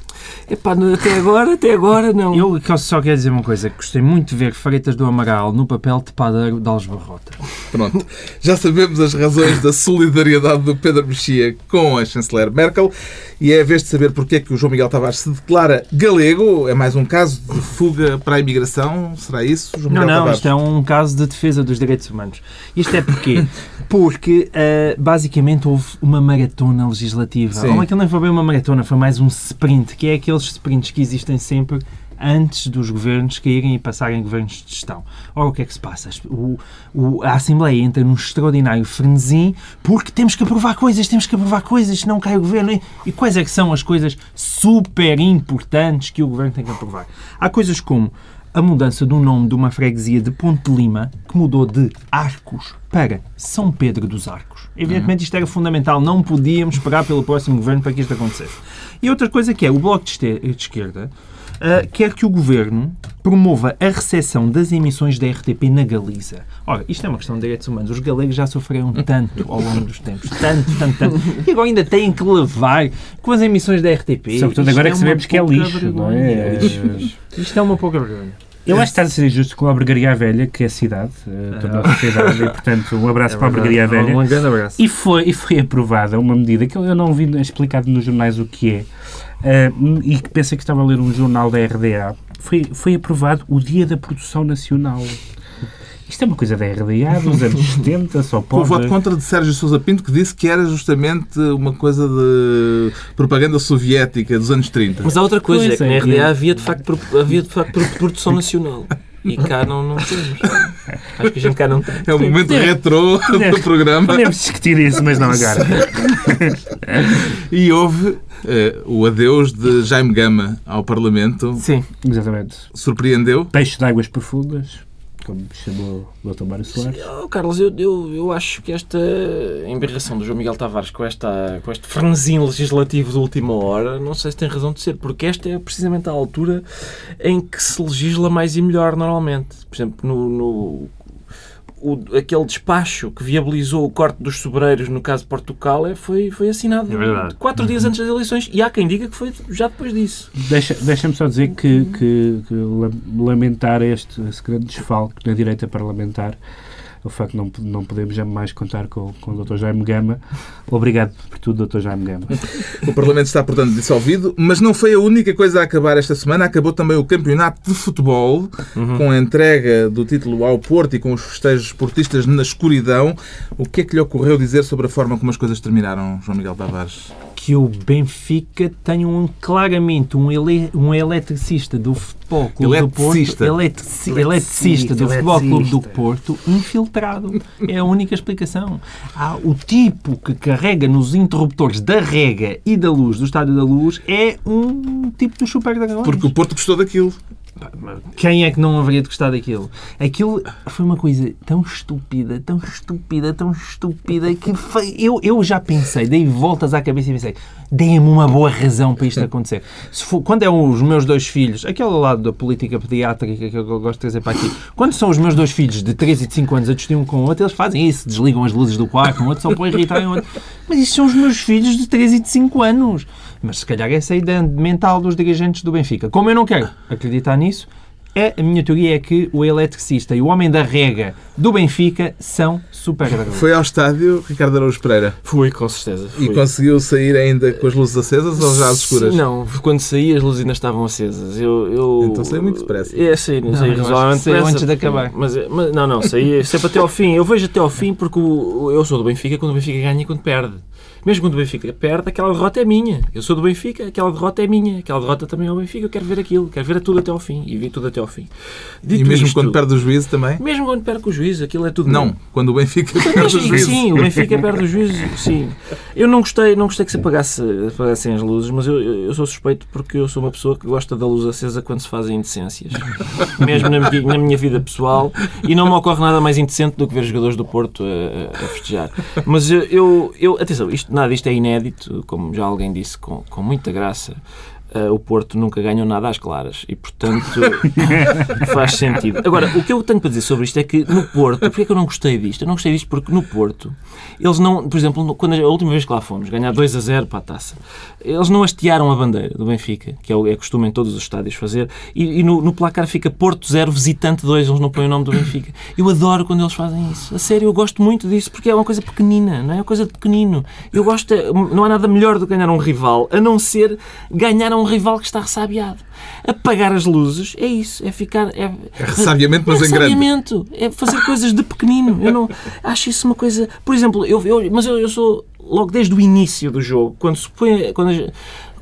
Speaker 3: Epá, até agora, até agora não.
Speaker 5: Eu só quero dizer uma coisa, gostei muito de ver Freitas do Amaral no papel de padeiro de Alves Barrota.
Speaker 1: Pronto. Já sabemos as razões da solidariedade do Pedro Mexia com a chanceler Merkel e é a vez de saber porque é que o João Miguel Tavares se declara galego. É mais um caso de fuga para a imigração? Será isso, João
Speaker 5: Não,
Speaker 1: Miguel
Speaker 5: não,
Speaker 1: Tavares?
Speaker 5: isto é um caso de defesa dos direitos humanos. Isto é porquê? Porque, eh, basicamente, houve uma maratona legislativa.
Speaker 1: Sim.
Speaker 5: Ou aquilo não foi bem uma maratona, foi mais um sprint, que é aqueles sprints que existem sempre antes dos governos caírem e passarem governos de gestão. Ora, o que é que se passa? O- o- a Assembleia entra num extraordinário frenesim porque temos que aprovar coisas, temos que aprovar coisas, senão cai o governo. E- E quais é que são as coisas super importantes que o governo tem que aprovar? Há coisas como a mudança do nome de uma freguesia de Ponte Lima, que mudou de Arcos para São Pedro dos Arcos. Evidentemente isto era fundamental, não podíamos esperar pelo próximo governo para que isto acontecesse. E outra coisa que é, o Bloco de Esquerda ah, quer que o governo promova a recepção das emissões da RTP na Galiza. Ora, isto é uma questão de direitos humanos. Os galegos já sofreram tanto ao longo dos tempos. Tanto, tanto, tanto. E agora ainda têm que levar com as emissões da RTP.
Speaker 4: Sobretudo
Speaker 5: Isto
Speaker 4: agora
Speaker 5: é
Speaker 4: que sabemos que é lixo, não
Speaker 5: vergonha.
Speaker 4: é?
Speaker 5: lixo. Isto é uma pouca vergonha.
Speaker 4: Eu acho que está a ser injusto com a Albergaria Velha, que é a cidade, eh, da nossa cidade, e portanto um abraço para a Albergaria Velha.
Speaker 5: Um grande abraço.
Speaker 4: E foi, e foi aprovada uma medida que eu não vi explicado nos jornais o que é, eh, e que pensei que estava a ler um jornal da RDA. Foi, foi aprovado o Dia da Produção Nacional. Isto é uma coisa da RDA dos anos 70, só
Speaker 1: Com o
Speaker 4: pode.
Speaker 1: voto contra de Sérgio Sousa Pinto, que disse que era justamente uma coisa de propaganda soviética dos anos 30.
Speaker 3: Mas há outra coisa,
Speaker 4: Pois
Speaker 3: é que
Speaker 4: é,
Speaker 3: na RDA
Speaker 4: é.
Speaker 3: havia de facto, havia de facto pro- produção nacional. E cá não, não temos. Acho que a gente cá não tem.
Speaker 1: É o momento
Speaker 4: Sim.
Speaker 1: retrô do programa.
Speaker 4: Podemos discutir isso, mas não agora.
Speaker 1: E houve eh, o adeus de Jaime Gama ao Parlamento.
Speaker 3: Sim.
Speaker 4: Exatamente.
Speaker 1: Surpreendeu?
Speaker 4: Peixe de águas profundas, como chamou o Dr. Mário Soares.
Speaker 3: Oh, Carlos, eu, eu, eu acho que esta emberração do João Miguel Tavares com, esta, com este frenesim legislativo de última hora, não sei se tem razão de ser, porque esta é precisamente a altura em que se legisla mais e melhor normalmente. Por exemplo, no, no- o- aquele despacho que viabilizou o corte dos sobreiros no caso de Portugal é, foi, foi assinado
Speaker 5: É verdade.
Speaker 3: quatro dias antes das eleições e há quem diga que foi já depois disso.
Speaker 4: Deixa- Deixa-me só dizer que, que- que la- lamentar este esse grande desfalque na direita parlamentar o facto de não, não podemos jamais contar com, com o Dr. Jaime Gama. Obrigado por tudo, Dr. Jaime Gama.
Speaker 1: O Parlamento está, portanto, dissolvido, mas não foi a única coisa a acabar esta semana. Acabou também o campeonato de futebol, com a entrega do título ao Porto e com os festejos esportistas na escuridão. O que é que lhe ocorreu dizer sobre a forma como as coisas terminaram, João Miguel Tavares?
Speaker 5: que o Benfica tem um, claramente um, ele, um eletricista do Futebol Clube do Porto,
Speaker 1: Eletricista.
Speaker 5: eletrici- eletricista do Futebol Clube do Porto, infiltrado. É a única explicação. Há o tipo que carrega nos interruptores da rega e da luz, do Estádio da Luz, é um tipo dos Super Dragões.
Speaker 1: Porque o Porto gostou daquilo.
Speaker 5: Quem é que não haveria de gostar daquilo? Aquilo foi uma coisa tão estúpida, tão estúpida, tão estúpida que foi... eu, eu já pensei, dei voltas à cabeça e pensei, deem-me uma boa razão para isto acontecer. For, quando é os meus dois filhos, aquele lado da política pediátrica que eu gosto de trazer para aqui, quando são os meus dois filhos de 3 e de 5 anos a discutir um com o outro, eles fazem isso, desligam as luzes do quarto, um outro só para irritarem o outro. Mas isso são os meus filhos de 3 e de 5 anos. Mas se calhar essa é a ideia mental dos dirigentes do Benfica. Como eu não quero acreditar nisso, é, a minha teoria é que o eletricista e o homem da rega do Benfica são super dragões.
Speaker 1: Foi ao estádio Ricardo Araújo Pereira
Speaker 3: Fui, com certeza.
Speaker 1: e
Speaker 3: fui.
Speaker 1: conseguiu sair ainda com as luzes acesas ou já às escuras?
Speaker 3: Não, quando saí as luzes ainda estavam acesas. Eu, eu...
Speaker 1: Então saiu muito depressa.
Speaker 3: É, saí,
Speaker 5: Não,
Speaker 3: saí razoavelmente depressa.
Speaker 5: antes de acabar.
Speaker 3: Mas, mas- não, não, saí sempre até ao fim. Eu vejo até ao fim porque o- eu sou do Benfica quando o Benfica ganha e quando perde. Mesmo quando o Benfica perde, aquela derrota é minha. Eu sou do Benfica, aquela derrota é minha. Aquela derrota também é o Benfica. Eu quero ver aquilo, quero ver tudo até ao fim. E vi tudo até ao fim.
Speaker 1: E
Speaker 3: Dito
Speaker 1: mesmo
Speaker 3: isto,
Speaker 1: quando perde o juízo também?
Speaker 3: Mesmo quando perde o juiz, aquilo é tudo
Speaker 1: Não,
Speaker 3: meu.
Speaker 1: quando o Benfica perde o juízo.
Speaker 3: sim, o Benfica perde o juízo, sim. Eu não gostei, não gostei que se apagasse, apagassem as luzes, mas eu, eu sou suspeito porque eu sou uma pessoa que gosta da luz acesa quando se fazem indecências. Mesmo na, minha- na minha vida pessoal. E não me ocorre nada mais indecente do que ver jogadores do Porto a, a- festejar. Mas eu, eu- atenção, isto, nada disto é inédito, como já alguém disse, com, com muita graça. Eh, o Porto nunca ganhou nada às claras e, portanto, faz sentido. Agora, o que eu tenho para dizer sobre isto é que no Porto, porque é que eu não gostei disto? Eu não gostei disto porque no Porto, eles não, por exemplo, quando a última vez que lá fomos, ganhar 2 a 0 para a taça, eles não hastearam a bandeira do Benfica, que é, é costume em todos os estádios fazer, e, e no, no placar fica Porto 0, visitante 2, eles não põem o nome do Benfica. Eu adoro quando eles fazem isso. A sério, eu gosto muito disso porque é uma coisa pequenina, não é? É uma coisa de pequenino. Eu gosto, é- não há nada melhor do que ganhar um rival, a não ser ganhar a um rival que está ressabiado. Apagar as luzes é isso, é ficar. É,
Speaker 1: É ressabiamento, mas
Speaker 3: é
Speaker 1: em grande.
Speaker 3: ressabiamento, é fazer coisas de pequenino. Eu não acho isso uma coisa. Por exemplo, eu, eu- mas eu, eu sou logo desde o início do jogo, quando se põe, quando,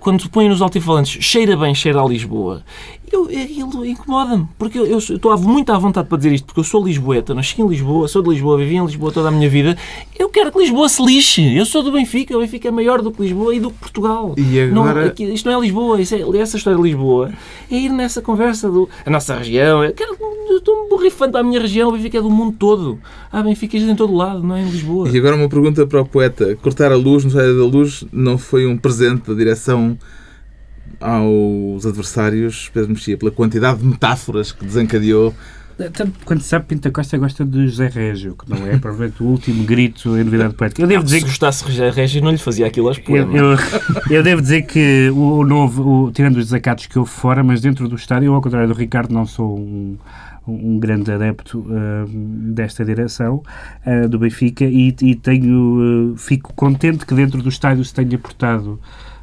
Speaker 3: quando se põe nos altifalantes, cheira bem, cheira a Lisboa. Eu, aquilo incomoda-me, porque eu, eu estou à- muito à vontade para dizer isto, porque eu sou lisboeta, nasci em Lisboa, sou de Lisboa, vivi em Lisboa toda a minha vida. Eu quero que Lisboa se lixe. Eu sou do Benfica, o Benfica é maior do que Lisboa e do que Portugal.
Speaker 1: E
Speaker 3: Não,
Speaker 1: agora-
Speaker 3: aqui- isto não é Lisboa, isso é, essa história de Lisboa é ir nessa conversa do a nossa região. Eu, quero, eu estou um borrifando para a minha região, o Benfica é do mundo todo. Há Benficas em todo lado, não é em Lisboa.
Speaker 1: E agora uma pergunta para o poeta. Cortar a luz no Estádio da Luz não foi um presente da direção aos adversários, Pedro Mexia, pela quantidade de metáforas que desencadeou.
Speaker 4: Tanto quando se sabe, Pinta Costa gosta de José Régio, que não é provavelmente o último grito em novidade poética. Eu devo dizer
Speaker 3: Se
Speaker 4: que
Speaker 3: gostasse de Régio, não lhe fazia aquilo aos poemas.
Speaker 4: eu, eu devo dizer que o, novo, o- tirando os desacatos que houve fora, mas dentro do estádio, eu, ao contrário do Ricardo, não sou um, um grande adepto ah, desta direção ah, do Benfica e, e tenho, ah, fico contente que dentro do estádio se tenha portado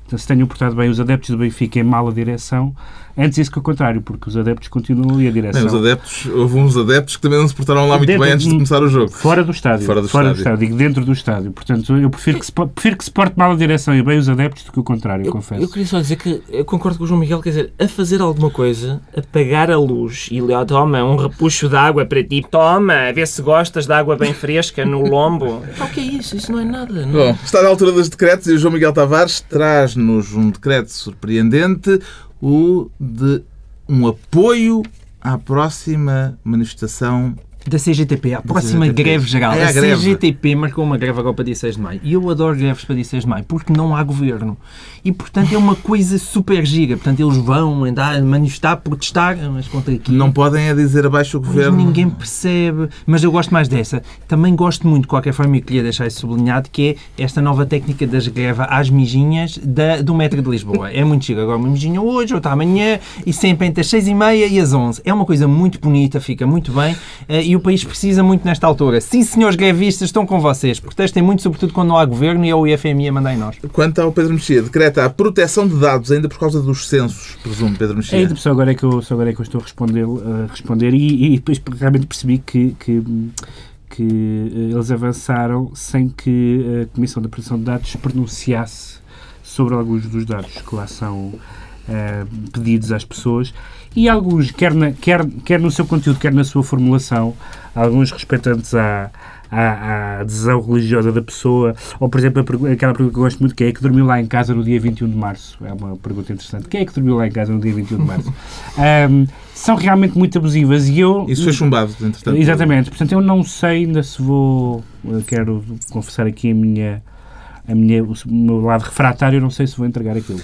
Speaker 4: se tenham portado bem os adeptos do Benfica em mala direção, antes isso que o contrário, porque os adeptos continuam e a direção.
Speaker 1: Bem, os adeptos, houve uns adeptos que também não se portaram lá muito
Speaker 4: Dentro-
Speaker 1: bem antes de começar o jogo.
Speaker 4: Fora do estádio.
Speaker 1: Fora do estádio.
Speaker 4: Digo dentro do estádio. Portanto, eu prefiro que se, prefiro que se porte mal a direção e bem os adeptos do que o contrário,
Speaker 3: Eu,
Speaker 4: confesso.
Speaker 3: eu queria só dizer que eu concordo com o João Miguel, quer dizer, a fazer alguma coisa, apagar a luz e lá, toma um repuxo de água para ti, toma, vê se gostas de água bem fresca no lombo. Pá, o que é isso? Isso não é nada. Não.
Speaker 1: Bom, está na altura dos decretos e o João Miguel Tavares traz-nos um decreto surpreendente, o de um apoio à próxima manifestação.
Speaker 5: Da CGTP, a próxima
Speaker 1: CGTP.
Speaker 5: greve geral.
Speaker 1: É a
Speaker 5: a
Speaker 1: greve.
Speaker 5: CGTP marcou uma greve agora para dia 6 de maio. E eu adoro greves para dia 6 de maio, porque não há governo. E, portanto, é uma coisa super giga. Portanto, eles vão andar, manifestar, protestar, mas contra aqui.
Speaker 1: Não podem é dizer abaixo o governo.
Speaker 5: ninguém percebe. Mas eu gosto mais dessa. Também gosto muito, de qualquer forma, e queria deixar isso sublinhado, que é esta nova técnica das greves às mijinhas da, do metro de Lisboa. É muito chique. Agora uma mijinha hoje, outra amanhã, e sempre entre as 6 e meia e as 11. É uma coisa muito bonita, fica muito bem. eh, E e o país precisa muito nesta altura. Sim, senhores grevistas, estão com vocês. Protestem muito, sobretudo quando não há governo e é o IFMI a mandar em nós.
Speaker 1: Quanto ao Pedro Mexia, decreta a proteção de dados ainda por causa dos censos, presumo, Pedro
Speaker 4: É,
Speaker 1: Mexia.
Speaker 4: então, só agora é que eu, só agora é que eu estou a responder, a responder e, e depois realmente percebi que, que, que eh, eles avançaram sem que a Comissão da Proteção de Dados se pronunciasse sobre alguns dos dados que lá são eh, pedidos às pessoas e alguns, quer, na- quer, quer no seu conteúdo, quer na sua formulação, alguns respeitantes à, à, à adesão religiosa da pessoa, ou, por exemplo, aquela pergunta que eu gosto muito, quem é que dormiu lá em casa no dia 21 de março? É uma pergunta interessante. Quem é que dormiu lá em casa no dia 21 de março? Ahm, são realmente muito abusivas e eu...
Speaker 1: Isso foi chumbado, entretanto.
Speaker 4: Exatamente. Portanto, eu não sei ainda se vou... quero confessar aqui a minha... A minha, o meu lado refratário, eu não sei se vou entregar aquilo.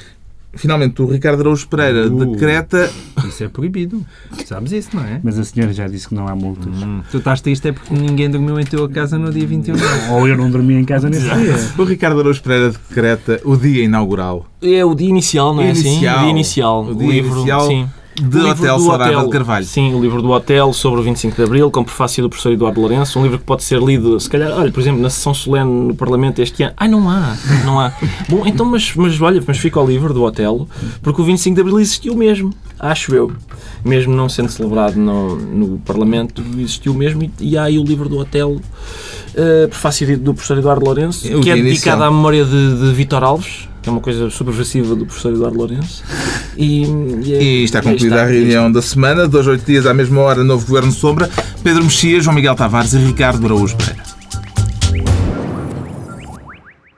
Speaker 1: Finalmente, o Ricardo Araújo Pereira
Speaker 5: Uh.
Speaker 1: decreta
Speaker 5: Isso é proibido. Sabes isso, não é?
Speaker 4: Mas a senhora já disse que não há multas.
Speaker 5: Tu estás triste é porque ninguém dormiu em tua casa no dia 21 de março.
Speaker 4: Ou eu não dormi em casa nesse dia.
Speaker 1: o Ricardo Araújo Pereira decreta o dia inaugural
Speaker 3: É o dia inicial, não é
Speaker 1: Inicial.
Speaker 3: assim? O dia inicial.
Speaker 1: O dia
Speaker 3: livro,
Speaker 1: inicial
Speaker 3: sim.
Speaker 1: De
Speaker 3: O
Speaker 1: Hotel
Speaker 3: Hotel.
Speaker 1: de Carvalho.
Speaker 3: Sim, o livro do Hotel sobre o 25 de Abril, com prefácio do professor Eduardo Lourenço, um livro que pode ser lido, se calhar, olha, por exemplo, na sessão solene no Parlamento este ano. Ai, não há, não há. Bom, então, mas, mas olha, mas fica o livro do Hotel, porque o 25 de Abril existiu mesmo, acho eu. Mesmo não sendo celebrado no, no Parlamento, existiu mesmo, e, e há aí o livro do Hotel, uh, prefácio do professor Eduardo Lourenço,
Speaker 1: É o
Speaker 3: que é
Speaker 1: dia
Speaker 3: dedicado à memória de, de Vítor Alves, que é uma coisa subversiva do professor Eduardo Lourenço. E, e, é-
Speaker 1: E está
Speaker 3: e
Speaker 1: concluída
Speaker 3: está.
Speaker 1: a reunião da semana. Dois, oito dias, à mesma hora, novo Governo Sombra. Pedro Mexia, João Miguel Tavares e Ricardo Araújo Pereira.